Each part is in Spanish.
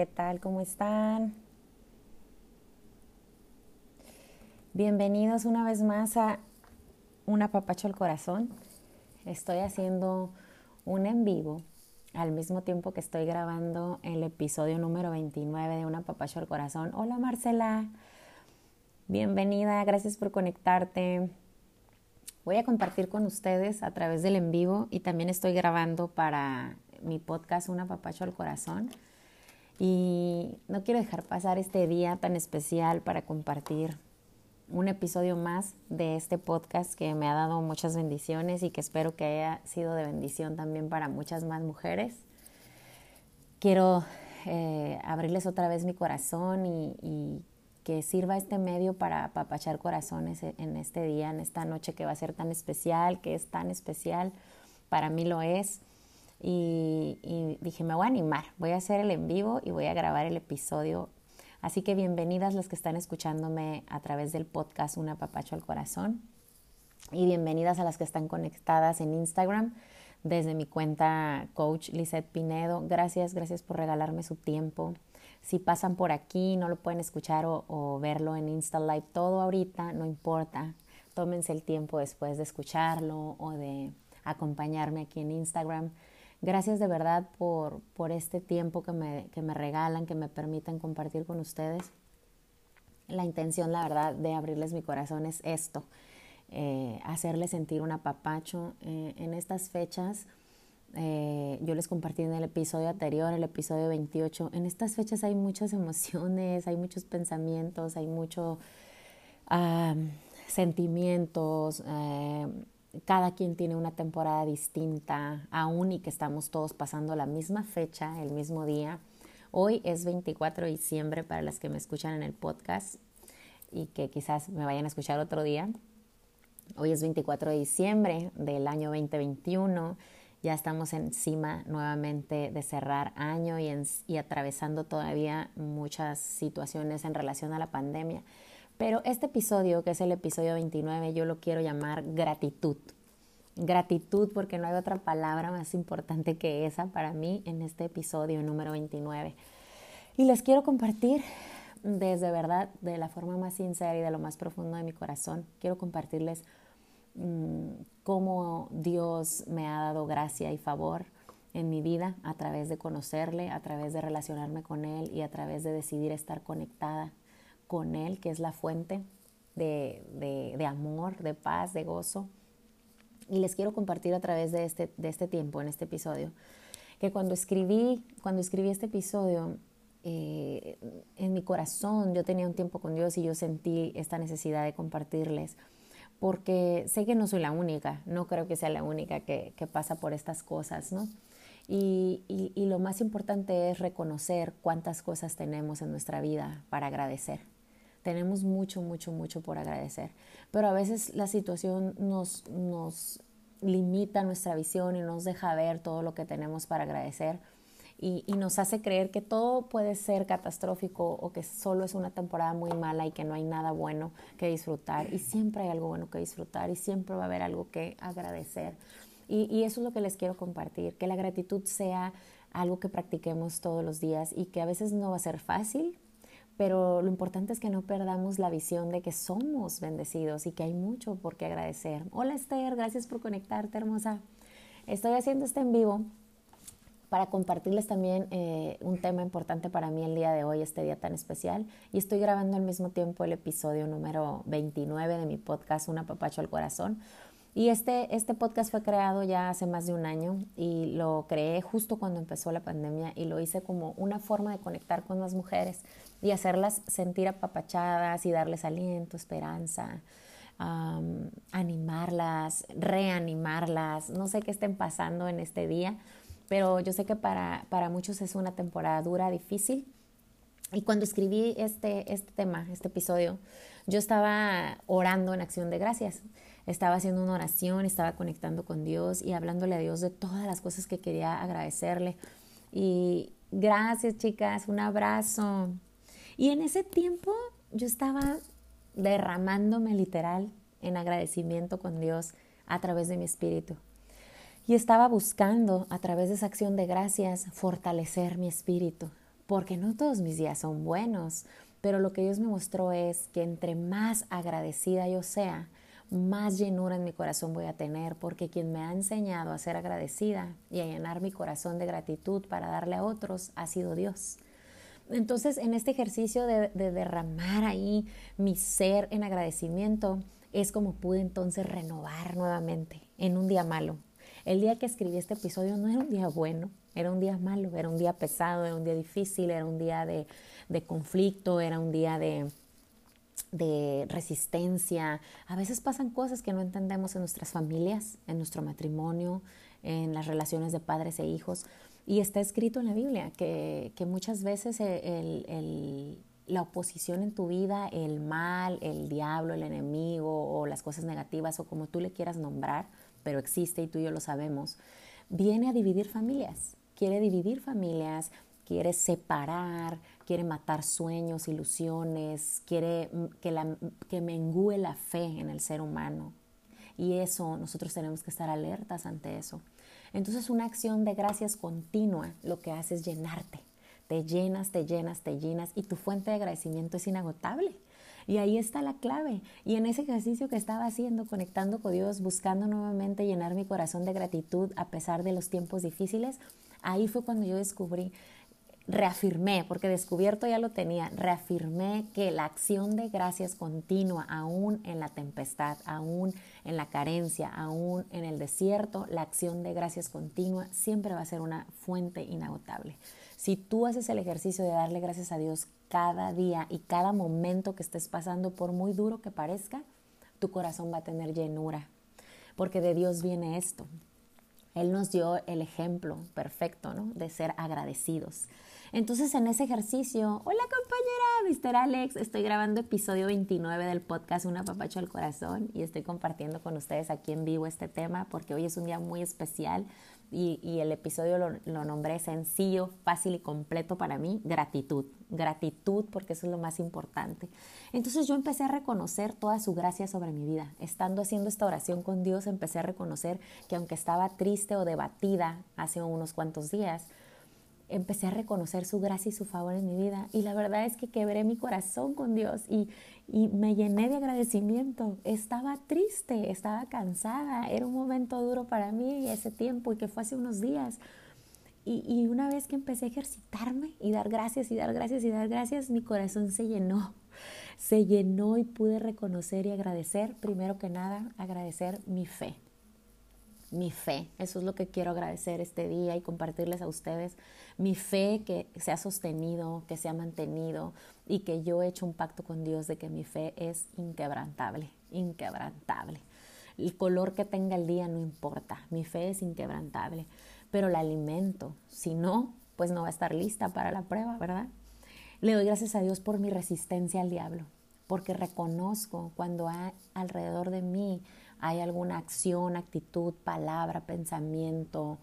¿qué tal? ¿Cómo están? Bienvenidos una vez más a Un apapacho al corazón. Estoy haciendo un en vivo al mismo tiempo que estoy grabando el episodio número 29 de Un apapacho al corazón. Hola Marcela, bienvenida, gracias por conectarte. Voy a compartir con ustedes a través del en vivo y también estoy grabando para mi podcast Un apapacho al corazón. Y no quiero dejar pasar este día tan especial para compartir un episodio más de este podcast que me ha dado muchas bendiciones y que espero que haya sido de bendición también para muchas más mujeres. Quiero eh, abrirles otra vez mi corazón y, y, que sirva este medio para apapachar corazones en este día, en esta noche que va a ser tan especial, que es tan especial, para mí lo es. Y, dije, me voy a animar, voy a hacer el en vivo y voy a grabar el episodio. Así que bienvenidas las que están escuchándome a través del podcast Una Papacho al Corazón. Y bienvenidas a las que están conectadas en Instagram desde mi cuenta Coach Lisette Pinedo. Gracias, gracias por regalarme su tiempo. Si pasan por aquí, no lo pueden escuchar o, o verlo en Insta Live todo ahorita, no importa. Tómense el tiempo después de escucharlo o de acompañarme aquí en Instagram. Gracias de verdad por, por este tiempo que me, que me regalan, que me permiten compartir con ustedes. La intención, la verdad, de abrirles mi corazón es esto, eh, hacerles sentir un apapacho. Eh, en estas fechas, eh, yo les compartí en el episodio anterior, el episodio 28, en estas fechas hay muchas emociones, hay muchos pensamientos, hay muchos uh, sentimientos cada quien tiene una temporada distinta, aún y que estamos todos pasando la misma fecha, el mismo día. Hoy es 24 de diciembre para las que me escuchan en el podcast y que quizás me vayan a escuchar otro día. Hoy es 24 de diciembre del año 2021. Ya estamos encima nuevamente de cerrar año y, y atravesando todavía muchas situaciones en relación a la pandemia. Pero este episodio, que es el episodio 29, yo lo quiero llamar gratitud. Gratitud porque no hay otra palabra más importante que esa para mí en este episodio número 29. Y les quiero compartir desde verdad, de la forma más sincera y de lo más profundo de mi corazón, quiero compartirles mmm, cómo Dios me ha dado gracia y favor en mi vida a través de conocerle, a través de relacionarme con Él y a través de decidir estar conectada con Él, que es la fuente de, de, amor, de paz, de gozo. Y les quiero compartir a través de este, de este tiempo, en este episodio, que cuando escribí, cuando escribí este episodio, eh, en mi corazón yo tenía un tiempo con Dios y yo sentí esta necesidad de compartirles, porque sé que no soy la única, no creo que sea la única que, que pasa por estas cosas, ¿no? Y, y, y, lo más importante es reconocer cuántas cosas tenemos en nuestra vida para agradecer. Tenemos mucho, mucho, mucho por agradecer. Pero a veces la situación nos, nos limita nuestra visión y nos deja ver todo lo que tenemos para agradecer. Y, y, nos hace creer que todo puede ser catastrófico o que solo es una temporada muy mala y que no hay nada bueno que disfrutar. Y siempre hay algo bueno que disfrutar y siempre va a haber algo que agradecer. Y, y eso es lo que les quiero compartir, que la gratitud sea algo que practiquemos todos los días y que a veces no va a ser fácil, pero lo importante es que no perdamos la visión de que somos bendecidos y que hay mucho por qué agradecer. Hola Esther, gracias por conectarte, hermosa. Estoy haciendo este en vivo para compartirles también eh, un tema importante para mí el día de hoy, este día tan especial. Y estoy grabando al mismo tiempo el episodio número 29 de mi podcast, Un apapacho al corazón, y este, este podcast fue creado ya hace más de un año y lo creé justo cuando empezó la pandemia y lo hice como una forma de conectar con las mujeres y hacerlas sentir apapachadas y darles aliento, esperanza, animarlas, reanimarlas. No sé qué estén pasando en este día, pero yo sé que para, para muchos es una temporada dura, difícil. Y cuando escribí este, este tema, este episodio, yo estaba orando en acción de gracias estaba haciendo una oración, estaba conectando con Dios y hablándole a Dios de todas las cosas que quería agradecerle. Y gracias chicas, un abrazo. Y en ese tiempo yo estaba derramándome literal en agradecimiento con Dios a través de mi espíritu. Y estaba buscando a través de esa acción de gracias fortalecer mi espíritu porque no todos mis días son buenos, pero lo que Dios me mostró es que entre más agradecida yo sea, más llenura en mi corazón voy a tener, porque quien me ha enseñado a ser agradecida y a llenar mi corazón de gratitud para darle a otros ha sido Dios. Entonces, en este ejercicio de, derramar ahí mi ser en agradecimiento, es como pude entonces renovar nuevamente en un día malo. El día que escribí este episodio no era un día bueno, era un día malo, era un día pesado, era un día difícil, era un día de, conflicto, era un día de, de resistencia. A veces pasan cosas que no entendemos en nuestras familias, en nuestro matrimonio, en las relaciones de padres e hijos. Y está escrito en la Biblia que, muchas veces el, la oposición en tu vida, el mal, el diablo, el enemigo o las cosas negativas o como tú le quieras nombrar, pero existe y tú y yo lo sabemos, viene a dividir familias. Quiere dividir familias, quiere separar, quiere matar sueños, ilusiones, quiere que, la, que mengue la fe en el ser humano. Y eso, nosotros tenemos que estar alertas ante eso. Entonces una acción de gracias continua lo que hace es llenarte. Te llenas, te llenas, te llenas y tu fuente de agradecimiento es inagotable. Y ahí está la clave. Y en ese ejercicio que estaba haciendo, conectando con Dios, buscando nuevamente llenar mi corazón de gratitud a pesar de los tiempos difíciles, ahí fue cuando yo descubrí reafirmé, porque descubierto ya lo tenía, reafirmé que la acción de gracias continua, aún en la tempestad, aún en la carencia, aún en el desierto, la acción de gracias continua siempre va a ser una fuente inagotable. Si tú haces el ejercicio de darle gracias a Dios cada día y cada momento que estés pasando, por muy duro que parezca, tu corazón va a tener llenura, porque de Dios viene esto. Él nos dio el ejemplo perfecto ¿no? de ser agradecidos. Entonces en ese ejercicio, hola compañera, Mr. Alex, estoy grabando episodio 29 del podcast Una papacho al corazón y estoy compartiendo con ustedes aquí en vivo este tema porque hoy es un día muy especial y, el episodio lo, lo, nombré sencillo, fácil y completo para mí, gratitud. Gratitud porque eso es lo más importante. Entonces yo empecé a reconocer toda su gracia sobre mi vida. Estando haciendo esta oración con Dios, empecé a reconocer que aunque estaba triste o debatida hace unos cuantos días, empecé a reconocer su gracia y su favor en mi vida. Y la verdad es que quebré mi corazón con Dios y, me llené de agradecimiento. Estaba triste, estaba cansada, era un momento duro para mí ese tiempo y que fue hace unos días. Y, y una vez que empecé a ejercitarme y dar gracias y dar gracias y dar gracias, mi corazón se llenó. Se llenó y pude reconocer y agradecer, primero que nada, agradecer mi fe mi fe. Eso es lo que quiero agradecer este día y compartirles a ustedes. Mi fe que se ha sostenido, que se ha mantenido y que yo he hecho un pacto con Dios de que mi fe es inquebrantable, inquebrantable. El color que tenga el día no importa, mi fe es inquebrantable, pero la alimento. Si no, pues no va a estar lista para la prueba, ¿verdad? Le doy gracias a Dios por mi resistencia al diablo, porque reconozco cuando hay alrededor de mí hay alguna acción, actitud, palabra, pensamiento,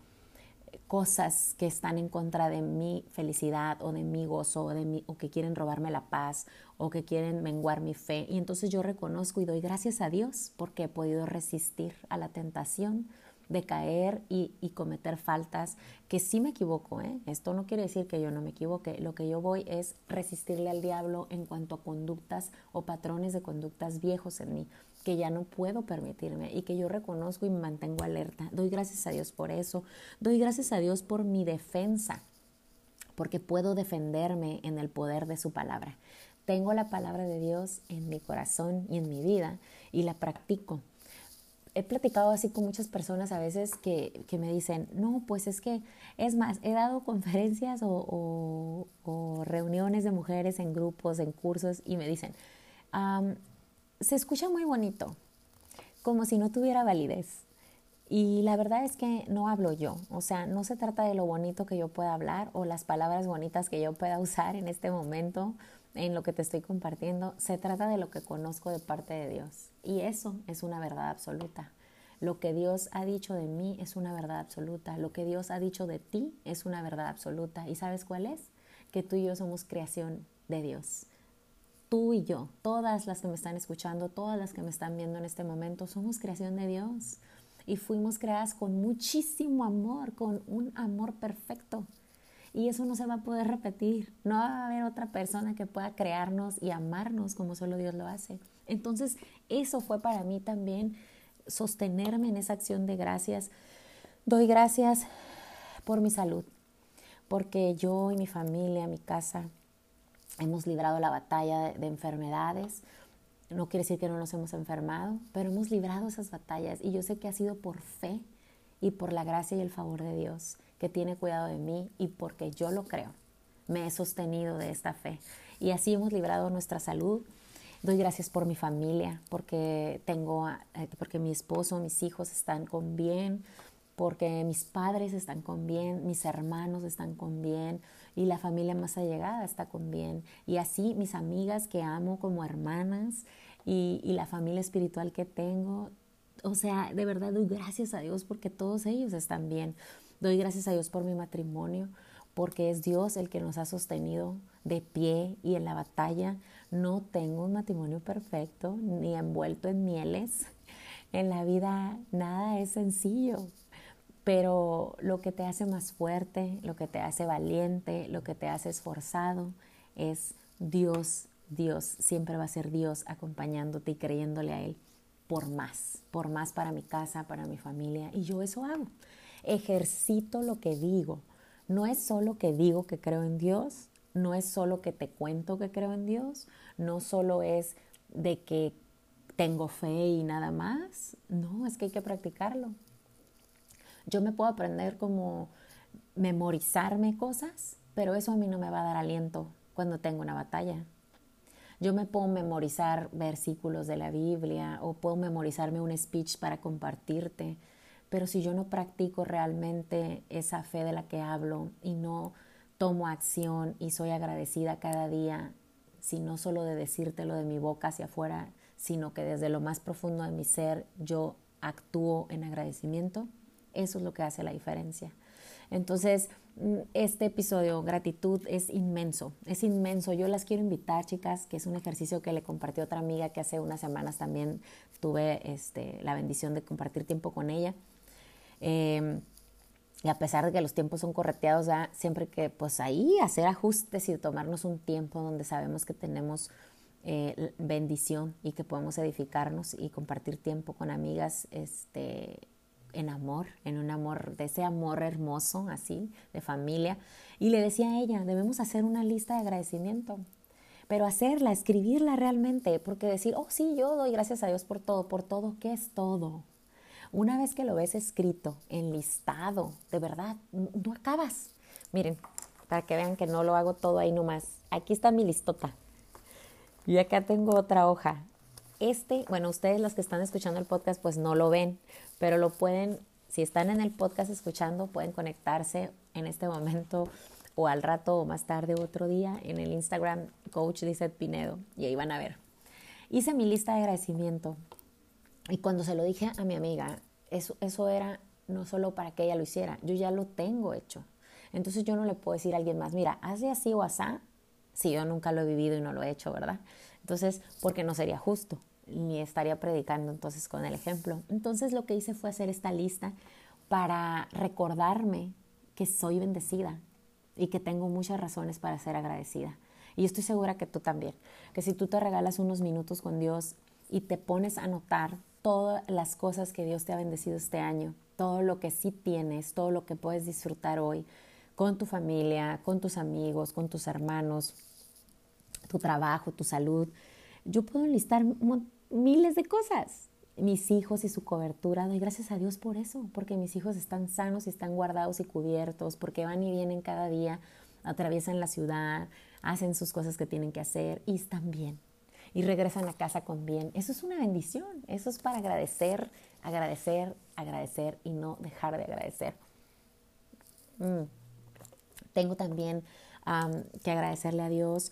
cosas que están en contra de mi felicidad o de mi gozo o, de mi, o que quieren robarme la paz o que quieren menguar mi fe. Y entonces yo reconozco y doy gracias a Dios porque he podido resistir a la tentación de caer y, y cometer faltas, que sí me equivoco. ¿eh? Esto no quiere decir que yo no me equivoque. Lo que yo voy es resistirle al diablo en cuanto a conductas o patrones de conductas viejos en mí que ya no puedo permitirme y que yo reconozco y mantengo alerta. Doy gracias a Dios por eso. Doy gracias a Dios por mi defensa, porque puedo defenderme en el poder de su palabra. Tengo la palabra de Dios en mi corazón y en mi vida y la practico. He platicado así con muchas personas a veces que, me dicen, no, pues es que, es más, he dado conferencias o, reuniones de mujeres en grupos, en cursos y me dicen, se escucha muy bonito, como si no tuviera validez. Y la verdad es que no hablo yo, o sea, no se trata de lo bonito que yo pueda hablar o las palabras bonitas que yo pueda usar en este momento en lo que te estoy compartiendo, se trata de lo que conozco de parte de Dios. Y eso es una verdad absoluta. Lo que Dios ha dicho de mí es una verdad absoluta. Lo que Dios ha dicho de ti es una verdad absoluta. ¿Y sabes cuál es? Que tú y yo somos creación de Dios tú y yo, todas las que me están escuchando, todas las que me están viendo en este momento, somos creación de Dios y fuimos creadas con muchísimo amor, con un amor perfecto. y eso no se va a poder repetir. No va a haber otra persona que pueda crearnos y amarnos como solo Dios lo hace. Entonces, eso fue para mí también sostenerme en esa acción de gracias. Doy gracias por mi salud, porque yo y mi familia, mi casa, hemos librado la batalla de, enfermedades. No quiere decir que no nos hemos enfermado, pero hemos librado esas batallas y yo sé que ha sido por fe y por la gracia y el favor de Dios que tiene cuidado de mí y porque yo lo creo. Me he sostenido de esta fe y así hemos librado nuestra salud. Doy gracias por mi familia, porque tengo, eh, porque mi esposo, mis hijos están con bien, porque mis padres están con bien, mis hermanos están con bien y la familia más allegada está con bien. Y así mis amigas que amo como hermanas y, y la familia espiritual que tengo, o sea, de verdad doy gracias a Dios porque todos ellos están bien. Doy gracias a Dios por mi matrimonio, porque es Dios el que nos ha sostenido de pie y en la batalla. No tengo un matrimonio perfecto ni envuelto en mieles. En la vida nada es sencillo, pero lo que te hace más fuerte, lo que te hace valiente, lo que te hace esforzado es Dios. Dios siempre va a ser Dios acompañándote y creyéndole a Él por más, por más para mi casa, para mi familia. Y yo eso hago. Ejercito lo que digo. No es solo que digo que creo en Dios, no es solo que te cuento que creo en Dios, no solo es de que tengo fe y nada más. No, es que hay que practicarlo. Yo me puedo aprender como memorizarme cosas, pero eso a mí no me va a dar aliento cuando tengo una batalla. Yo me puedo memorizar versículos de la Biblia o puedo memorizarme un speech para compartirte, pero si yo no practico realmente esa fe de la que hablo y no tomo acción y soy agradecida cada día, si no solo de decírtelo de mi boca hacia afuera, sino que desde lo más profundo de mi ser yo actúo en agradecimiento, eso es lo que hace la diferencia. Entonces, mm, este episodio, gratitud, es inmenso, es inmenso. Yo las quiero invitar, chicas, que es un ejercicio que le compartió otra amiga que hace unas semanas también tuve este, la bendición de compartir tiempo con ella. Em, y a pesar de que los tiempos son correteados, siempre que pues ahí hacer ajustes y tomarnos un tiempo donde sabemos que tenemos eh, bendición y que podemos edificarnos y compartir tiempo con amigas, este, en amor, en un amor, de ese amor hermoso, así, de familia. Y le decía a ella, debemos hacer una lista de agradecimiento, pero hacerla, escribirla realmente, porque decir, oh sí, yo doy gracias a Dios por todo, por todo, ¿qué es todo? Una vez que lo ves escrito, enlistado, de verdad, no acabas. Miren, para que vean que no lo hago todo ahí nomás. Aquí está mi listota. Y acá tengo otra hoja. Este, bueno, ustedes los que están escuchando el podcast pues no lo ven, pero lo pueden, si están en el podcast escuchando, pueden conectarse en este momento o al rato o más tarde otro día en el Instagram Coach Lizeth Pinedo y ahí van a ver. Hice mi lista de agradecimiento y cuando se lo dije a mi amiga, eso, eso era no solo para que ella lo hiciera, yo ya lo tengo hecho. Entonces yo no le puedo decir a alguien más, mira, hazle así o asá, si yo nunca lo he vivido y no lo he hecho, ¿verdad? Entonces, porque no sería justo ni estaría predicando entonces con el ejemplo. Entonces lo que hice fue hacer esta lista para recordarme que soy bendecida y que tengo muchas razones para ser agradecida. Y estoy segura que tú también, que si tú te regalas unos minutos con Dios y te pones a notar todas las cosas que Dios te ha bendecido este año, todo lo que sí tienes, todo lo que puedes disfrutar hoy con tu familia, con tus amigos, con tus hermanos, tu trabajo, tu salud. Yo puedo enlistar miles de cosas. Mis hijos y su cobertura, doy gracias a Dios por eso, porque mis hijos están sanos y están guardados y cubiertos, porque van y vienen cada día, atraviesan la ciudad, hacen sus cosas que tienen que hacer y están bien. Y regresan a casa con bien. Eso es una bendición. Eso es para agradecer, agradecer, agradecer y no dejar de agradecer. Mm. Tengo también que agradecerle a Dios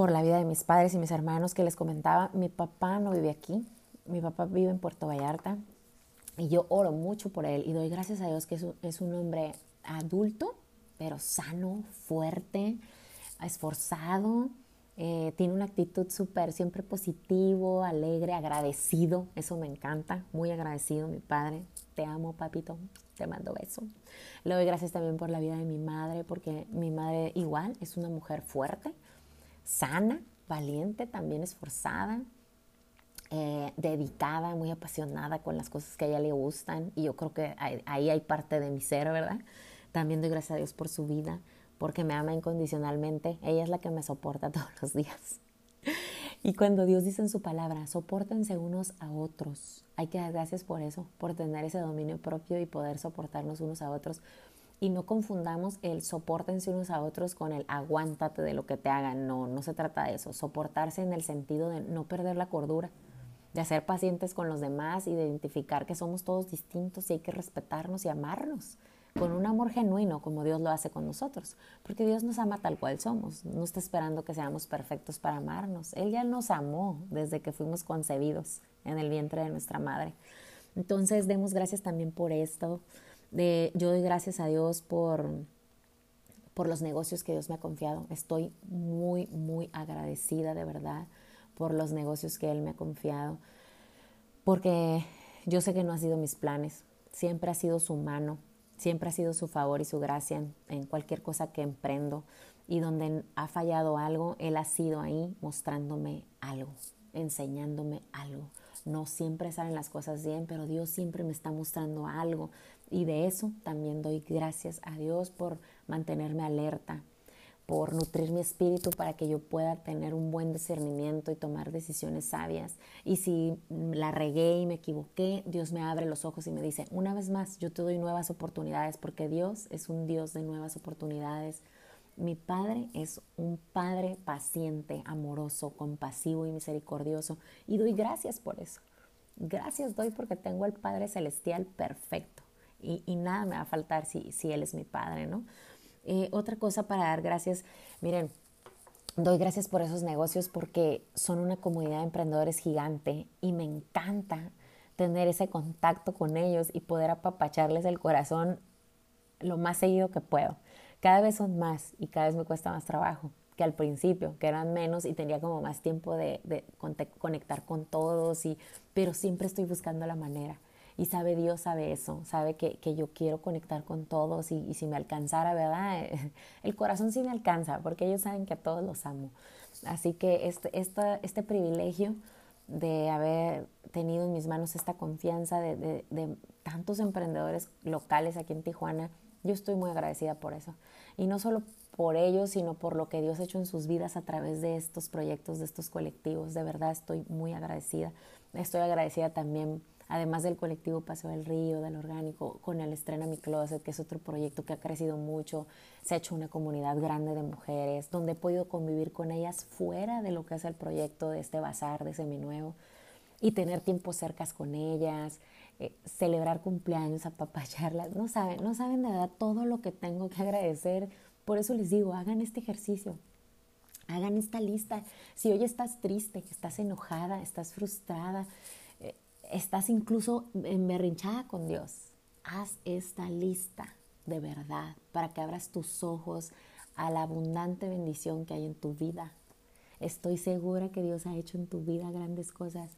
por la vida de mis padres y mis hermanos que les comentaba. Mi papá no vive aquí, mi papá vive en Puerto Vallarta y yo oro mucho por él y doy gracias a Dios que es un, hombre adulto, pero sano, fuerte, esforzado, Eh, tiene una actitud súper, siempre positivo, alegre, agradecido. Eso me encanta. Muy agradecido, mi padre. Te amo, papito. Te mando beso. Le doy gracias también por la vida de mi madre, porque mi madre igual es una mujer fuerte, sana, valiente, también esforzada, eh, dedicada, muy apasionada con las cosas que a ella le gustan. Y yo creo que ahí hay parte de mi ser, ¿verdad? También doy gracias a Dios por su vida, porque me ama incondicionalmente. Ella es la que me soporta todos los días. Y cuando Dios dice en su palabra, soportense unos a otros. Hay que dar gracias por eso, por tener ese dominio propio y poder soportarnos unos a otros. Y no confundamos el soportense unos a otros con el aguántate de lo que te hagan. No, no se trata de eso. Soportarse en el sentido de no perder la cordura, de ser pacientes con los demás y de identificar que somos todos distintos y hay que respetarnos y amarnos con un amor genuino como Dios lo hace con nosotros, porque Dios nos ama tal cual somos, no está esperando que seamos perfectos para amarnos, Él ya nos amó desde que fuimos concebidos en el vientre de nuestra madre. Entonces demos gracias también por esto, de, yo doy gracias a Dios por, por los negocios que Dios me ha confiado, estoy muy, muy agradecida de verdad por los negocios que Él me ha confiado, porque yo sé que no ha sido mis planes, siempre ha sido su mano, siempre ha sido su favor y su gracia en, cualquier cosa que emprendo. Y donde ha fallado algo, Él ha sido ahí mostrándome algo, enseñándome algo. No siempre salen las cosas bien, pero Dios siempre me está mostrando algo. Y de eso también doy gracias a Dios por mantenerme alerta, por nutrir mi espíritu para que yo pueda tener un buen discernimiento y tomar decisiones sabias. Y si la regué y me equivoqué, Dios me abre los ojos y me dice, una vez más, yo te doy nuevas oportunidades porque Dios es un Dios de nuevas oportunidades. Mi Padre es un Padre paciente, amoroso, compasivo y misericordioso. Y doy gracias por eso. Gracias doy porque tengo al Padre Celestial perfecto. Y, y nada me va a faltar si, si Él es mi Padre, ¿no? Eh, otra cosa para dar gracias, miren, doy gracias por esos negocios porque son una comunidad de emprendedores gigante y me encanta tener ese contacto con ellos y poder apapacharles el corazón lo más seguido que puedo. Cada vez son más y cada vez me cuesta más trabajo que al principio, que eran menos y tenía como más tiempo de, de conectar con todos, y, pero siempre estoy buscando la manera. Y sabe Dios, sabe eso, sabe que, que yo quiero conectar con todos y, si me alcanzara, ¿verdad? El corazón sí me alcanza, porque ellos saben que a todos los amo. Así que este, este privilegio de haber tenido en mis manos esta confianza de, de, de tantos emprendedores locales aquí en Tijuana, yo estoy muy agradecida por eso. Y no solo por ellos, sino por lo que Dios ha hecho en sus vidas a través de estos proyectos, de estos colectivos. De verdad estoy muy agradecida. Estoy agradecida también además del colectivo Paseo del Río, del Orgánico, con el Estrena Mi Closet, que es otro proyecto que ha crecido mucho, se ha hecho una comunidad grande de mujeres, donde he podido convivir con ellas fuera de lo que es el proyecto de este bazar, de Seminuevo, y tener tiempo cercas con ellas, eh, celebrar cumpleaños, apapacharlas, no saben, no saben de verdad todo lo que tengo que agradecer, por eso les digo, hagan este ejercicio, hagan esta lista. Si hoy estás triste, estás enojada, estás frustrada, estás incluso emberrinchada con Dios, haz esta lista de verdad para que abras tus ojos a la abundante bendición que hay en tu vida. Estoy segura que Dios ha hecho en tu vida grandes cosas,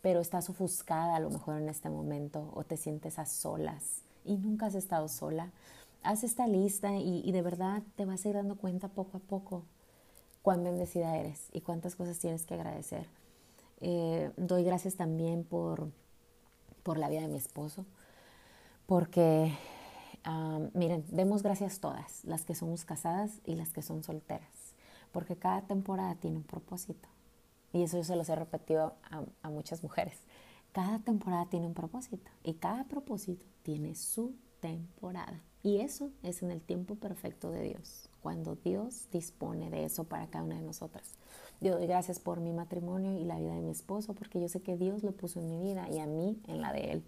pero estás ofuscada a lo mejor en este momento o te sientes a solas y nunca has estado sola. Haz esta lista y, de verdad te vas a ir dando cuenta poco a poco cuán bendecida eres y cuántas cosas tienes que agradecer. Eh, doy gracias también por, por la vida de mi esposo, porque, miren, demos gracias todas, las que somos casadas y las que son solteras, porque cada temporada tiene un propósito. Y eso yo se los he repetido a, a muchas mujeres. Cada temporada tiene un propósito y cada propósito tiene su temporada. Y eso es en el tiempo perfecto de Dios, cuando Dios dispone de eso para cada una de nosotras. Yo doy gracias por mi matrimonio y la vida de mi esposo, porque yo sé que Dios lo puso en mi vida y a mí en la de él.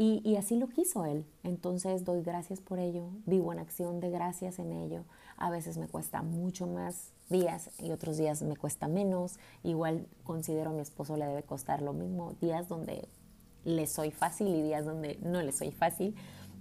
Y, así lo quiso él. Entonces doy gracias por ello, vivo en acción de gracias en ello. A veces me cuesta mucho más días y otros días me cuesta menos. Igual considero a mi esposo le debe costar lo mismo. Días donde le soy fácil y días donde no le soy fácil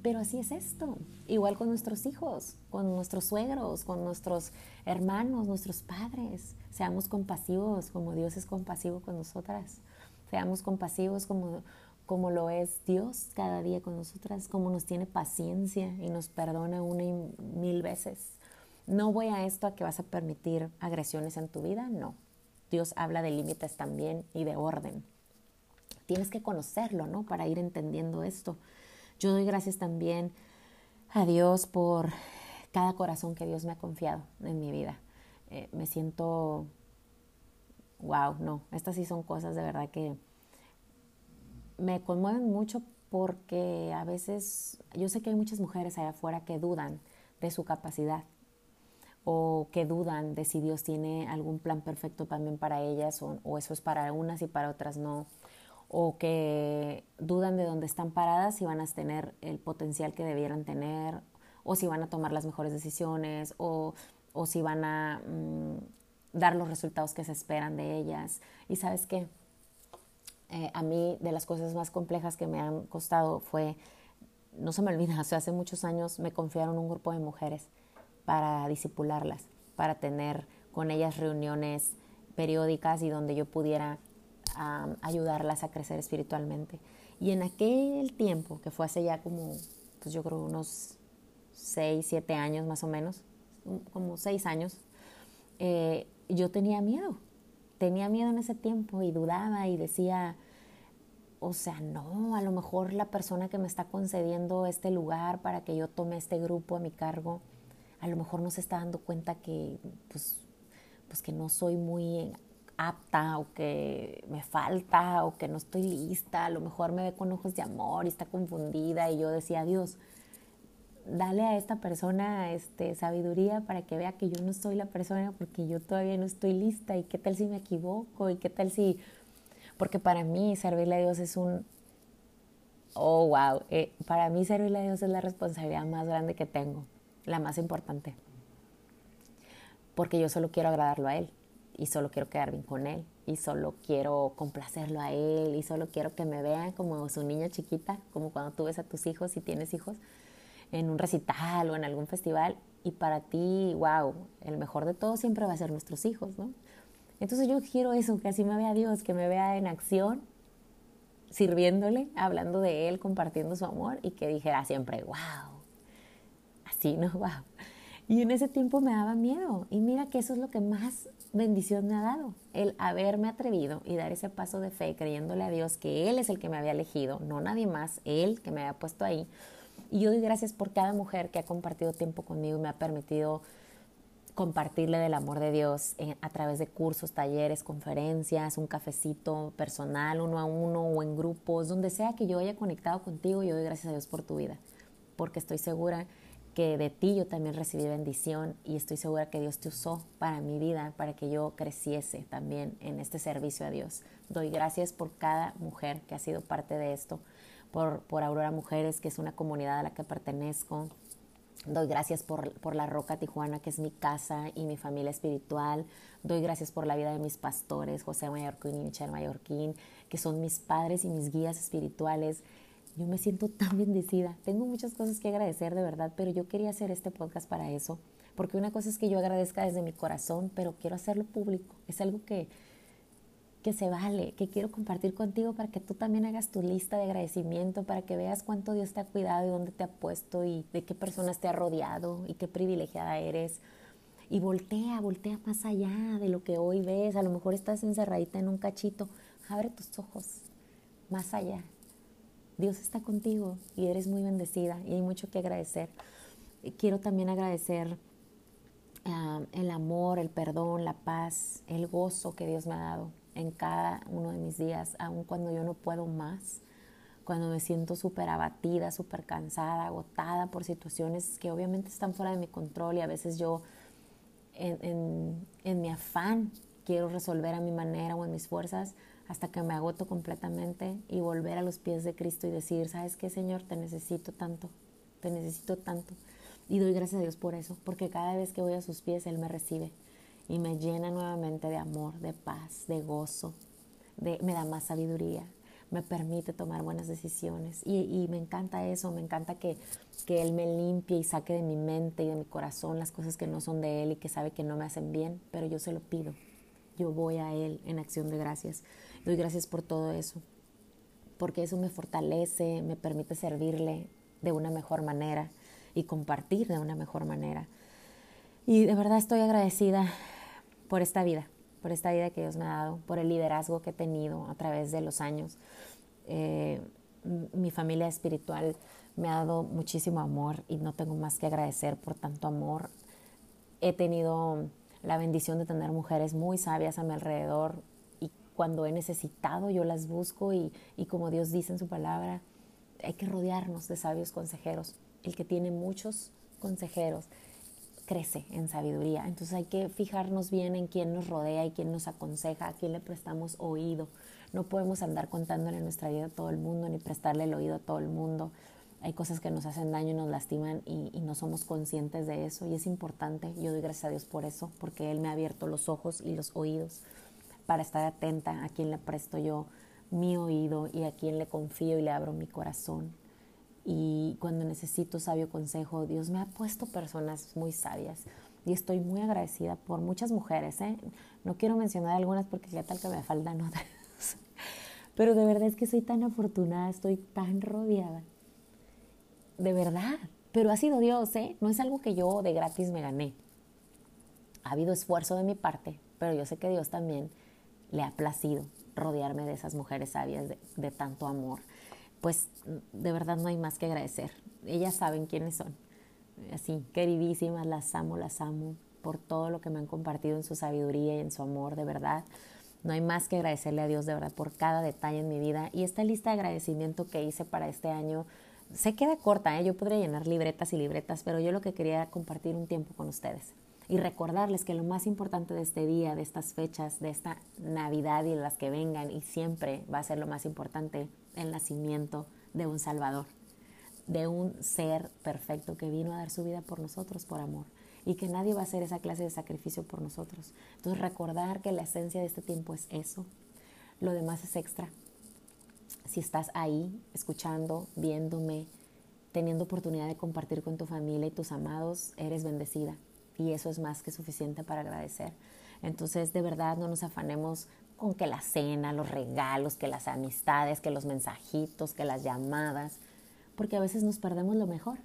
Pero así es esto. Igual con nuestros hijos, con nuestros suegros, con nuestros hermanos, nuestros padres. Seamos compasivos como Dios es compasivo con nosotras. Seamos compasivos como, como lo es Dios cada día con nosotras, como nos tiene paciencia y nos perdona una y mil veces. No voy a esto a que vas a permitir agresiones en tu vida, no. Dios habla de límites también y de orden. Tienes que conocerlo, ¿no? Para ir entendiendo esto. Yo doy gracias también a Dios por cada corazón que Dios me ha confiado en mi vida. Eh, me siento, wow, no, estas sí son cosas de verdad que me conmueven mucho porque a veces yo sé que hay muchas mujeres allá afuera que dudan de su capacidad o que dudan de si Dios tiene algún plan perfecto también para ellas o, o eso es para unas y para otras no o que dudan de dónde están paradas, si van a tener el potencial que debieran tener, o si van a tomar las mejores decisiones, o, o si van a mm, dar los resultados que se esperan de ellas. Y sabes qué, eh, a mí de las cosas más complejas que me han costado fue, no se me olvida, hace muchos años me confiaron un grupo de mujeres para disipularlas, para tener con ellas reuniones periódicas y donde yo pudiera a ayudarlas a crecer espiritualmente. Y en aquel tiempo, que fue hace ya como, pues yo creo unos 6, 7 años más o menos, como 6 años, eh, yo tenía miedo. Tenía miedo en ese tiempo y dudaba y decía, o sea, no, a lo mejor la persona que me está concediendo este lugar para que yo tome este grupo a mi cargo, a lo mejor no se está dando cuenta que, pues, pues que no soy muy apta o que me falta o que no estoy lista, a lo mejor me ve con ojos de amor y está confundida y yo decía, Dios, dale a esta persona este, sabiduría para que vea que yo no soy la persona porque yo todavía no estoy lista y qué tal si me equivoco y qué tal si, porque para mí servirle a Dios es un, oh, wow, eh, para mí servirle a Dios es la responsabilidad más grande que tengo, la más importante, porque yo solo quiero agradarlo a Él y solo quiero quedar bien con él y solo quiero complacerlo a él y solo quiero que me vean como su niña chiquita, como cuando tú ves a tus hijos y tienes hijos en un recital o en algún festival y para ti, wow, el mejor de todo siempre va a ser nuestros hijos, ¿no? Entonces yo quiero eso, que así me vea Dios, que me vea en acción, sirviéndole, hablando de Él, compartiendo su amor y que dijera siempre, wow, así, ¿no? Wow. Y en ese tiempo me daba miedo. Y mira que eso es lo que más bendición me ha dado, el haberme atrevido y dar ese paso de fe creyéndole a Dios que Él es el que me había elegido, no nadie más, Él que me había puesto ahí. Y yo doy gracias por cada mujer que ha compartido tiempo conmigo y me ha permitido compartirle del amor de Dios a través de cursos, talleres, conferencias, un cafecito personal, uno a uno o en grupos, donde sea que yo haya conectado contigo, yo doy gracias a Dios por tu vida, porque estoy segura que de ti yo también recibí bendición y estoy segura que Dios te usó para mi vida, para que yo creciese también en este servicio a Dios. Doy gracias por cada mujer que ha sido parte de esto, por, por Aurora Mujeres, que es una comunidad a la que pertenezco. Doy gracias por, por La Roca Tijuana, que es mi casa y mi familia espiritual. Doy gracias por la vida de mis pastores, José Mallorquín y Michelle Mallorquín, que son mis padres y mis guías espirituales yo me siento tan bendecida. Tengo muchas cosas que agradecer de verdad, pero yo quería hacer este podcast para eso, porque una cosa es que yo agradezca desde mi corazón, pero quiero hacerlo público. Es algo que, que se vale, que quiero compartir contigo para que tú también hagas tu lista de agradecimiento, para que veas cuánto Dios te ha cuidado y dónde te ha puesto y de qué personas te ha rodeado y qué privilegiada eres. Y voltea, voltea más allá de lo que hoy ves. A lo mejor estás encerradita en un cachito. Abre tus ojos más allá Dios está contigo y eres muy bendecida y hay mucho que agradecer. Quiero también agradecer ah, el amor, el perdón, la paz, el gozo que Dios me ha dado en cada uno de mis días, aun cuando yo no puedo más, cuando me siento súper abatida, súper cansada, agotada por situaciones que obviamente están fuera de mi control y a veces yo en, en mi afán quiero resolver a mi manera o en mis fuerzas, hasta que me agoto completamente y volver a los pies de Cristo y decir, ¿sabes qué, Señor? Te necesito tanto, te necesito tanto. Y doy gracias a Dios por eso, porque cada vez que voy a sus pies, Él me recibe y me llena nuevamente de amor, de paz, de gozo, de, me da más sabiduría, me permite tomar buenas decisiones. Y, me encanta eso, me encanta que, que Él me limpie y saque de mi mente y de mi corazón las cosas que no son de Él y que sabe que no me hacen bien, pero yo se lo pido. Yo voy a Él en acción de gracias. Doy gracias por todo eso, porque eso me fortalece, me permite servirle de una mejor manera y compartir de una mejor manera. Y de verdad estoy agradecida por esta vida, por esta vida que Dios me ha dado, por el liderazgo que he tenido a través de los años. Eh, mi familia espiritual me ha dado muchísimo amor y no tengo más que agradecer por tanto amor. He tenido la bendición de tener mujeres muy sabias a mi alrededor cuando he necesitado yo las busco y, y como Dios dice en su palabra, hay que rodearnos de sabios consejeros. El que tiene muchos consejeros crece en sabiduría. Entonces hay que fijarnos bien en quién nos rodea y quién nos aconseja, a quién le prestamos oído. No podemos andar contándole nuestra vida a todo el mundo ni prestarle el oído a todo el mundo. Hay cosas que nos hacen daño y nos lastiman y, y no somos conscientes de eso y es importante. Yo doy gracias a Dios por eso, porque Él me ha abierto los ojos y los oídos para estar atenta a quién le presto yo mi oído y a quién le confío y le abro mi corazón y cuando necesito sabio consejo, Dios me ha puesto personas muy sabias y estoy muy agradecida por muchas mujeres. ¿eh? No quiero mencionar algunas porque ya tal que me faltan otras. Pero de verdad es que soy tan afortunada, estoy tan rodeada. De verdad. Pero ha sido Dios, ¿eh? No es algo que yo de gratis me gané. Ha habido esfuerzo de mi parte, pero yo sé que Dios también le ha placido rodearme de esas mujeres sabias de, tanto amor pues de verdad no hay más que agradecer. Ellas saben quiénes son. Así, queridísimas, las amo, las amo por todo lo que me han compartido en su sabiduría y en su amor, de verdad. No hay más que agradecerle a Dios, de verdad, por cada detalle en mi vida. Y esta lista de agradecimiento que hice para este año se queda corta, ¿eh? yo podría llenar libretas y libretas, pero yo lo que quería era compartir un tiempo con ustedes y recordarles que lo más importante de este día, de estas fechas, de esta Navidad y las que vengan, y siempre va a ser lo más importante, el nacimiento de un Salvador, de un ser perfecto que vino a dar su vida por nosotros, por amor, y que nadie va a hacer esa clase de sacrificio por nosotros. Entonces recordar que la esencia de este tiempo es eso, lo demás es extra. Si estás ahí, escuchando, viéndome, teniendo oportunidad de compartir con tu familia y tus amados, eres bendecida y eso es más que suficiente para agradecer. Entonces, de verdad, no nos afanemos con que la cena, los regalos, que las amistades, que los mensajitos, que las llamadas, porque a veces nos perdemos lo mejor.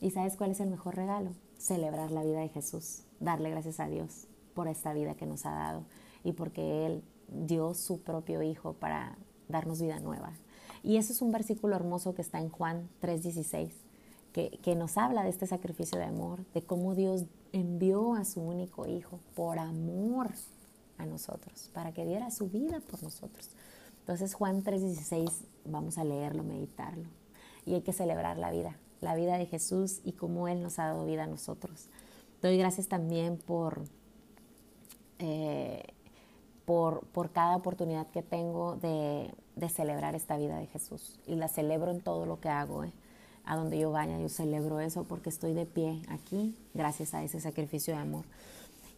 ¿Y sabes cuál es el mejor regalo? Celebrar la vida de Jesús, darle gracias a Dios por esta vida que nos ha dado y porque Él dio su propio Hijo para darnos vida nueva. Y eso es un versículo hermoso que está en Juan 3:16, que, que nos habla de este sacrificio de amor, de cómo Dios envió a su único Hijo por amor a nosotros, para que diera su vida por nosotros. Entonces Juan 3:16, vamos a leerlo, meditarlo. Y hay que celebrar la vida, la vida de Jesús y cómo Él nos ha dado vida a nosotros. Doy gracias también por, eh, por, por, cada oportunidad que tengo de, de, celebrar esta vida de Jesús. Y la celebro en todo lo que hago. ¿eh? A donde yo vaya, yo celebro eso porque estoy de pie aquí gracias a ese sacrificio de amor.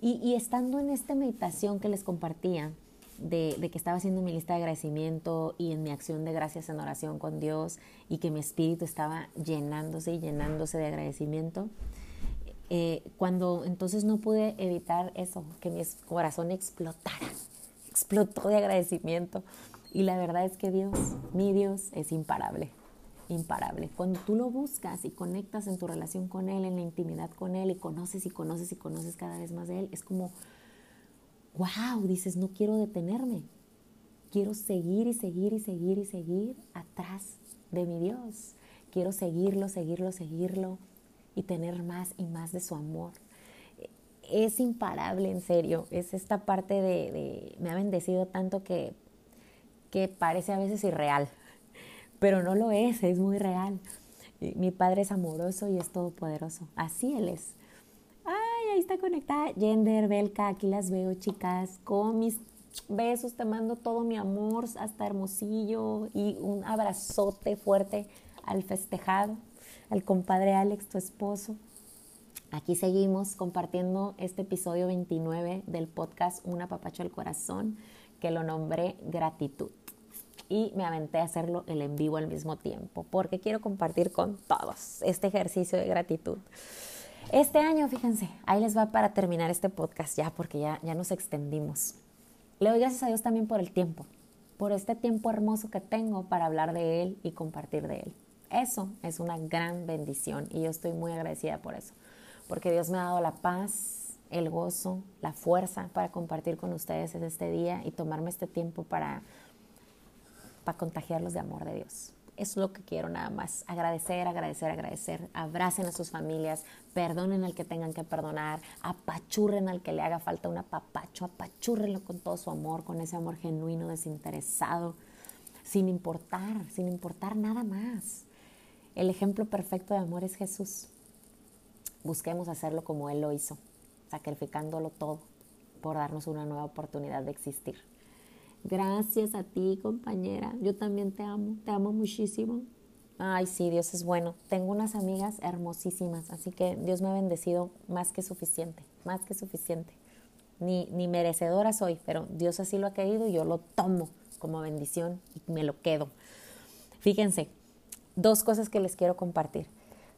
Y, estando en esta meditación que les compartía, de, que estaba haciendo mi lista de agradecimiento y en mi acción de gracias en oración con Dios y que mi espíritu estaba llenándose y llenándose de agradecimiento, eh, cuando entonces no pude evitar eso, que mi corazón explotara, explotó de agradecimiento. Y la verdad es que Dios, mi Dios, es imparable imparable. Cuando tú lo buscas y conectas en tu relación con Él, en la intimidad con Él y conoces y conoces y conoces cada vez más de Él, es como, wow, dices, no quiero detenerme. Quiero seguir y seguir y seguir y seguir atrás de mi Dios. Quiero seguirlo, seguirlo, seguirlo y tener más y más de su amor. Es imparable, en serio. Es esta parte de, de me ha bendecido tanto que, que parece a veces irreal pero no lo es, es muy real. Mi Padre es amoroso y es todopoderoso. Así Él es. Ay, ahí está conectada Gender, Belka, aquí las veo, chicas, con mis besos, te mando todo mi amor hasta Hermosillo y un abrazote fuerte al festejado, al compadre Alex, tu esposo. Aquí seguimos compartiendo este episodio 29 del podcast Una papacho al corazón, que lo nombré gratitud. Y me aventé a hacerlo el en vivo al mismo tiempo, porque quiero compartir con todos este ejercicio de gratitud. Este año, fíjense, ahí les va para terminar este podcast ya, porque ya, ya nos extendimos. Le doy gracias a Dios también por el tiempo, por este tiempo hermoso que tengo para hablar de Él y compartir de Él. Eso es una gran bendición y yo estoy muy agradecida por eso, porque Dios me ha dado la paz, el gozo, la fuerza para compartir con ustedes este día y tomarme este tiempo para, para contagiarlos de amor de Dios. Es lo que quiero nada más. Agradecer, agradecer, agradecer. Abracen a sus familias, perdonen al que tengan que perdonar, apachurren al que le haga falta un apapacho, apachurrenlo con todo su amor, con ese amor genuino, desinteresado, sin importar, sin importar nada más. El ejemplo perfecto de amor es Jesús. Busquemos hacerlo como Él lo hizo sacrificándolo todo por darnos una nueva oportunidad de existir. Gracias a ti, compañera. Yo también te amo, te amo muchísimo. Ay, sí, Dios es bueno. Tengo unas amigas hermosísimas, así que Dios me ha bendecido más que suficiente, más que suficiente. Ni, ni merecedora soy, pero Dios así lo ha querido y yo lo tomo como bendición y me lo quedo. Fíjense, dos cosas que les quiero compartir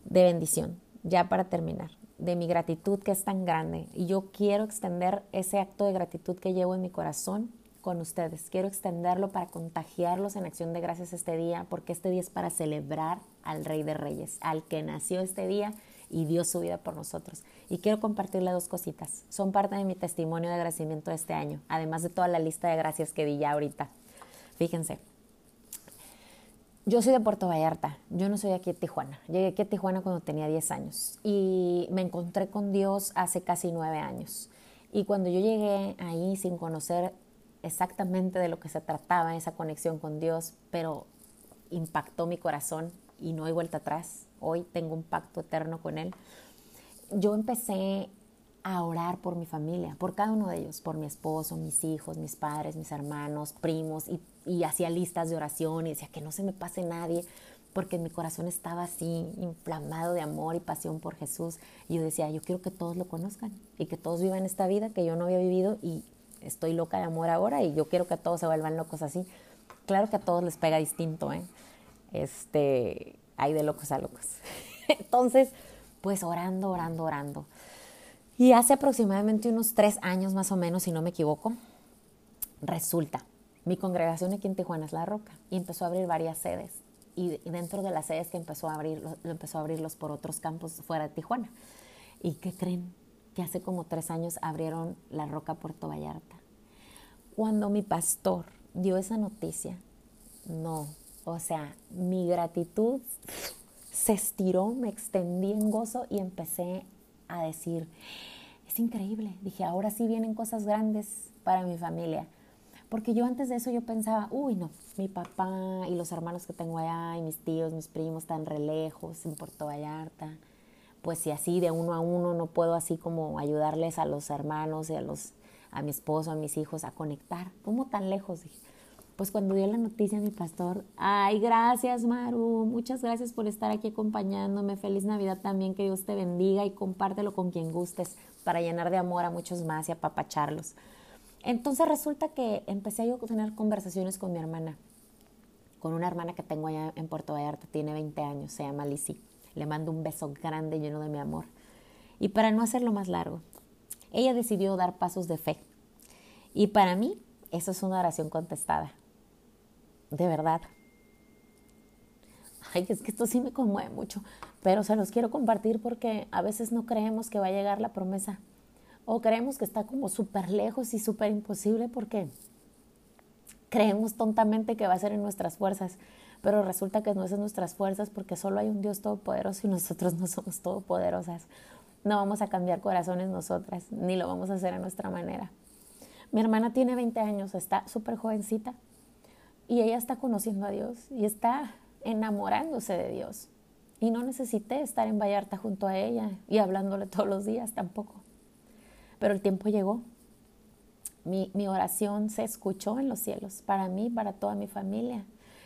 de bendición, ya para terminar de mi gratitud que es tan grande. Y yo quiero extender ese acto de gratitud que llevo en mi corazón con ustedes. Quiero extenderlo para contagiarlos en acción de gracias este día, porque este día es para celebrar al Rey de Reyes, al que nació este día y dio su vida por nosotros. Y quiero compartirle dos cositas. Son parte de mi testimonio de agradecimiento de este año, además de toda la lista de gracias que di ya ahorita. Fíjense, yo soy de Puerto Vallarta, yo no soy aquí de Tijuana. Llegué aquí a Tijuana cuando tenía 10 años y me encontré con Dios hace casi 9 años. Y cuando yo llegué ahí sin conocer exactamente de lo que se trataba, esa conexión con Dios, pero impactó mi corazón y no hay vuelta atrás. Hoy tengo un pacto eterno con Él. Yo empecé a orar por mi familia, por cada uno de ellos, por mi esposo, mis hijos, mis padres, mis hermanos, primos, y, hacía listas de oración y decía que no se me pase nadie, porque mi corazón estaba así inflamado de amor y pasión por Jesús. Y yo decía, yo quiero que todos lo conozcan y que todos vivan esta vida que yo no había vivido y estoy loca de amor ahora y yo quiero que todos se vuelvan locos así. Claro que a todos les pega distinto, ¿eh? Este, hay de locos a locos. Entonces, pues orando, orando, orando. Y hace aproximadamente unos tres años más o menos, si no me equivoco, resulta, mi congregación aquí en Tijuana es La Roca y empezó a abrir varias sedes. Y dentro de las sedes que empezó a abrir, lo, empezó a abrirlos por otros campos fuera de Tijuana. ¿Y qué creen? Que hace como tres años abrieron La Roca Puerto Vallarta. Cuando mi pastor dio esa noticia, no, o sea, mi gratitud se estiró, me extendí en gozo y empecé a decir, es increíble. Dije, ahora sí vienen cosas grandes para mi familia. Porque yo antes de eso yo pensaba, uy, no, mi papá y los hermanos que tengo allá y mis tíos, mis primos están re lejos en Puerto Vallarta. Pues si así de uno a uno no puedo así como ayudarles a los hermanos y a los a mi esposo, a mis hijos a conectar. ¿Cómo tan lejos? Pues cuando dio la noticia mi pastor, ay, gracias Maru, muchas gracias por estar aquí acompañándome, feliz Navidad también, que Dios te bendiga y compártelo con quien gustes para llenar de amor a muchos más y apapacharlos. Entonces resulta que empecé a tener conversaciones con mi hermana, con una hermana que tengo allá en Puerto Vallarta, tiene 20 años, se llama Lizzie. Le mando un beso grande lleno de mi amor. Y para no hacerlo más largo, ella decidió dar pasos de fe. Y para mí, eso es una oración contestada de verdad. Ay, es que esto sí me conmueve mucho, pero se los quiero compartir porque a veces no creemos que va a llegar la promesa o creemos que está como súper lejos y súper imposible porque creemos tontamente que va a ser en nuestras fuerzas, pero resulta que no es en nuestras fuerzas porque solo hay un Dios todopoderoso y nosotros no somos todopoderosas. No vamos a cambiar corazones nosotras, ni lo vamos a hacer a nuestra manera. Mi hermana tiene 20 años, está súper jovencita, y ella está conociendo a Dios y está enamorándose de Dios. Y no necesité estar en Vallarta junto a ella y hablándole todos los días tampoco. Pero el tiempo llegó. Mi, mi oración se escuchó en los cielos, para mí, para toda mi familia.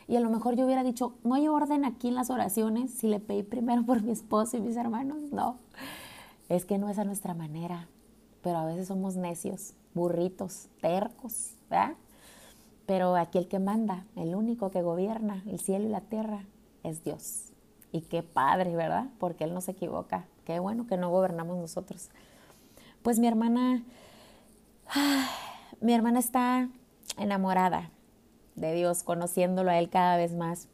Y a lo mejor yo hubiera dicho, no hay orden aquí en las oraciones si le pedí primero por mi esposo y mis hermanos. No, es que no es a nuestra manera. Pero a veces somos necios, burritos, tercos, ¿verdad? pero aquí el que manda, el único que gobierna el cielo y la tierra es Dios. Y qué padre, ¿verdad? Porque Él no se equivoca. Qué bueno que no gobernamos nosotros. Pues mi hermana, mi hermana está enamorada de Dios, conociéndolo a Él cada vez más.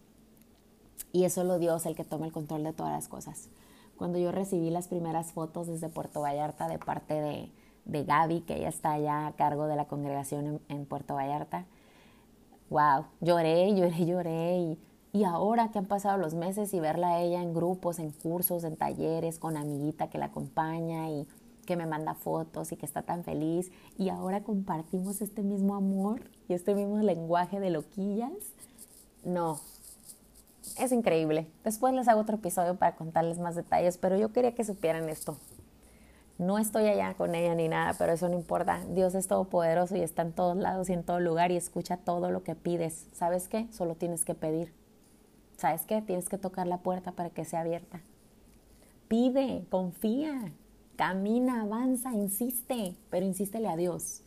Y es solo Dios el que toma el control de todas las cosas. Cuando yo recibí las primeras fotos desde Puerto Vallarta de parte de, de Gaby, que ella está allá a cargo de la congregación en, Puerto Vallarta. Wow, lloré, lloré, lloré y, y ahora que han pasado los meses y verla a ella en grupos, en cursos, en talleres, con amiguita que la acompaña y que me manda fotos y que está tan feliz y ahora compartimos este mismo amor y este mismo lenguaje de loquillas. No, es increíble. Después les hago otro episodio para contarles más detalles, pero yo quería que supieran esto. No estoy allá con ella ni nada, pero eso no importa. Dios es todopoderoso y está en todos lados y en todo lugar y escucha todo lo que pides. ¿Sabes qué? Solo tienes que pedir. ¿Sabes qué? Tienes que tocar la puerta para que sea abierta. Pide, confía, camina, avanza, insiste, pero insístele a Dios.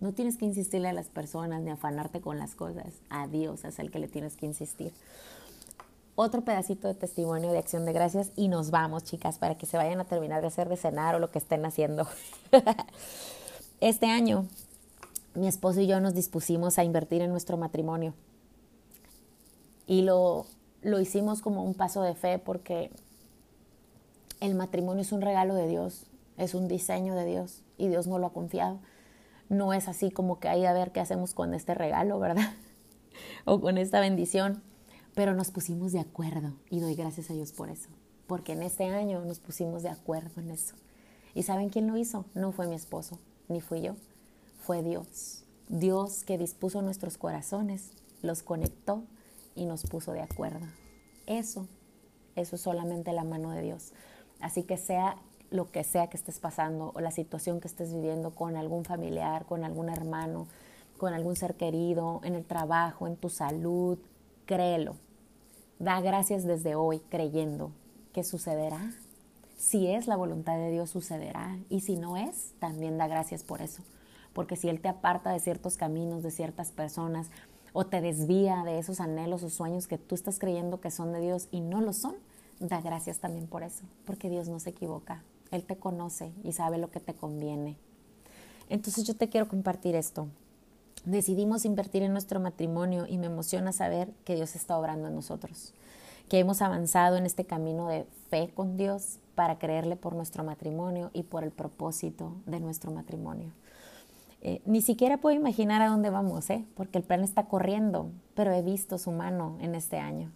No tienes que insistirle a las personas ni afanarte con las cosas. A Dios es el que le tienes que insistir otro pedacito de testimonio de acción de gracias y nos vamos, chicas, para que se vayan a terminar de hacer de cenar o lo que estén haciendo. este año, mi esposo y yo nos dispusimos a invertir en nuestro matrimonio. Y lo, lo hicimos como un paso de fe porque el matrimonio es un regalo de Dios, es un diseño de Dios y Dios no lo ha confiado. No es así como que hay a ver qué hacemos con este regalo, ¿verdad? o con esta bendición pero nos pusimos de acuerdo y doy gracias a Dios por eso, porque en este año nos pusimos de acuerdo en eso. ¿Y saben quién lo hizo? No fue mi esposo, ni fui yo, fue Dios. Dios que dispuso nuestros corazones, los conectó y nos puso de acuerdo. Eso, eso es solamente la mano de Dios. Así que sea lo que sea que estés pasando o la situación que estés viviendo con algún familiar, con algún hermano, con algún ser querido, en el trabajo, en tu salud, créelo. Da gracias desde hoy creyendo que sucederá. Si es la voluntad de Dios, sucederá. Y si no es, también da gracias por eso. Porque si Él te aparta de ciertos caminos, de ciertas personas, o te desvía de esos anhelos o sueños que tú estás creyendo que son de Dios y no lo son, da gracias también por eso. Porque Dios no se equivoca. Él te conoce y sabe lo que te conviene. Entonces yo te quiero compartir esto decidimos invertir en nuestro matrimonio y me emociona saber que Dios está obrando en nosotros, que hemos avanzado en este camino de fe con Dios para creerle por nuestro matrimonio y por el propósito de nuestro matrimonio. Eh, ni siquiera puedo imaginar a dónde vamos, ¿eh? porque el plan está corriendo, pero he visto su mano en este año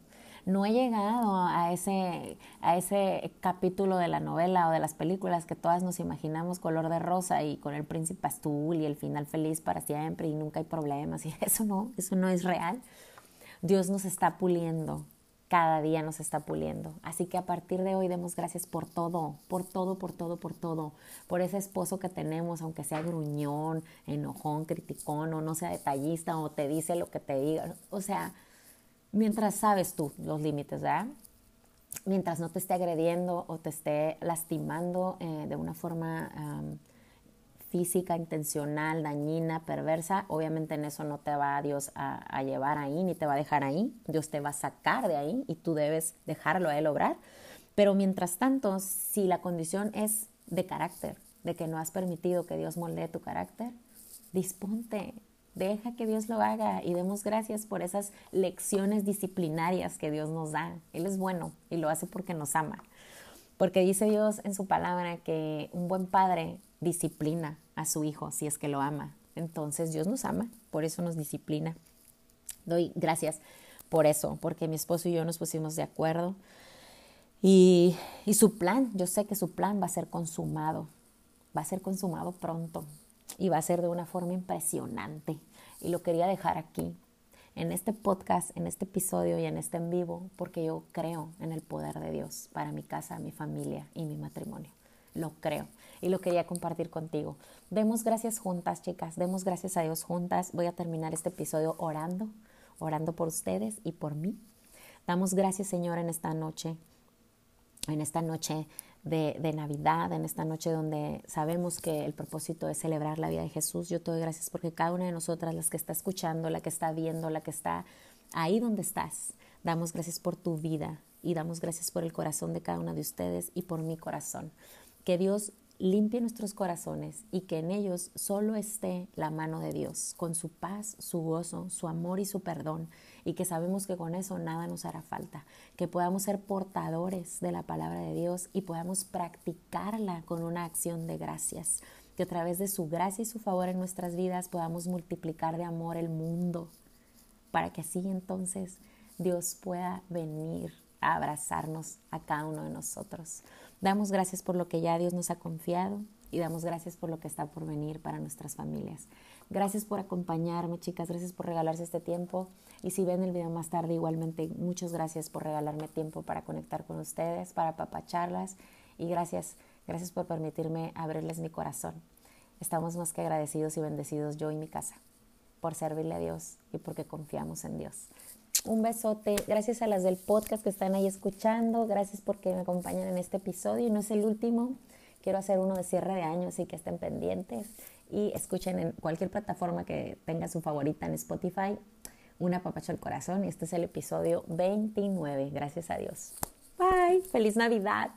no he llegado a ese, a ese capítulo de la novela o de las películas que todas nos imaginamos color de rosa y con el príncipe azul y el final feliz para siempre y nunca hay problemas. Y eso no, eso no es real. Dios nos está puliendo, cada día nos está puliendo. Así que a partir de hoy demos gracias por todo, por todo, por todo, por todo. Por ese esposo que tenemos, aunque sea gruñón, enojón, criticón o no sea detallista o te dice lo que te diga. O sea, mientras sabes tú los límites, ¿verdad? Mientras no te esté agrediendo o te esté lastimando eh, de una forma física, intencional, dañina, perversa, obviamente en eso no te va Dios a, a, llevar ahí ni te va a dejar ahí. Dios te va a sacar de ahí y tú debes dejarlo a Él obrar. Pero mientras tanto, si la condición es de carácter, de que no has permitido que Dios moldee tu carácter, disponte, Deja que Dios lo haga y demos gracias por esas lecciones disciplinarias que Dios nos da. Él es bueno y lo hace porque nos ama. Porque dice Dios en su palabra que un buen padre disciplina a su hijo si es que lo ama. Entonces Dios nos ama, por eso nos disciplina. Doy gracias por eso, porque mi esposo y yo nos pusimos de acuerdo. Y, su plan, yo sé que su plan va a ser consumado, va a ser consumado pronto y va a ser de una forma impresionante. Y lo quería dejar aquí, en este podcast, en este episodio y en este en vivo, porque yo creo en el poder de Dios para mi casa, mi familia y mi matrimonio. Lo creo y lo quería compartir contigo. Demos gracias juntas, chicas, demos gracias a Dios juntas. Voy a terminar este episodio orando, orando por ustedes y por mí. Damos gracias, Señor, en esta noche, en esta noche de, Navidad, en esta noche donde sabemos que el propósito es celebrar la vida de Jesús. Yo te doy gracias porque cada una de nosotras, las que está escuchando, la que está viendo, la que está ahí donde estás, damos gracias por tu vida y damos gracias por el corazón de cada una de ustedes y por mi corazón. Que Dios limpie nuestros corazones y que en ellos solo esté la mano de Dios, con su paz, su gozo, su amor y su perdón, y que sabemos que con eso nada nos hará falta, que podamos ser portadores de la palabra de Dios y podamos practicarla con una acción de gracias, que a través de su gracia y su favor en nuestras vidas podamos multiplicar de amor el mundo, para que así entonces Dios pueda venir abrazarnos a cada uno de nosotros. Damos gracias por lo que ya Dios nos ha confiado y damos gracias por lo que está por venir para nuestras familias. Gracias por acompañarme, chicas, gracias por regalarse este tiempo. Y si ven el video más tarde, igualmente, muchas gracias por regalarme tiempo para conectar con ustedes, para papacharlas. Y gracias, gracias por permitirme abrirles mi corazón. Estamos más que agradecidos y bendecidos yo y mi casa por servirle a Dios y porque confiamos en Dios. Un besote. Gracias a las del podcast que están ahí escuchando. Gracias porque me acompañan en este episodio. Y no es el último. Quiero hacer uno de cierre de año, así que estén pendientes. Y escuchen en cualquier plataforma que tenga su favorita en Spotify. Una papacha al corazón. Este es el episodio 29. Gracias a Dios. Bye. Feliz Navidad.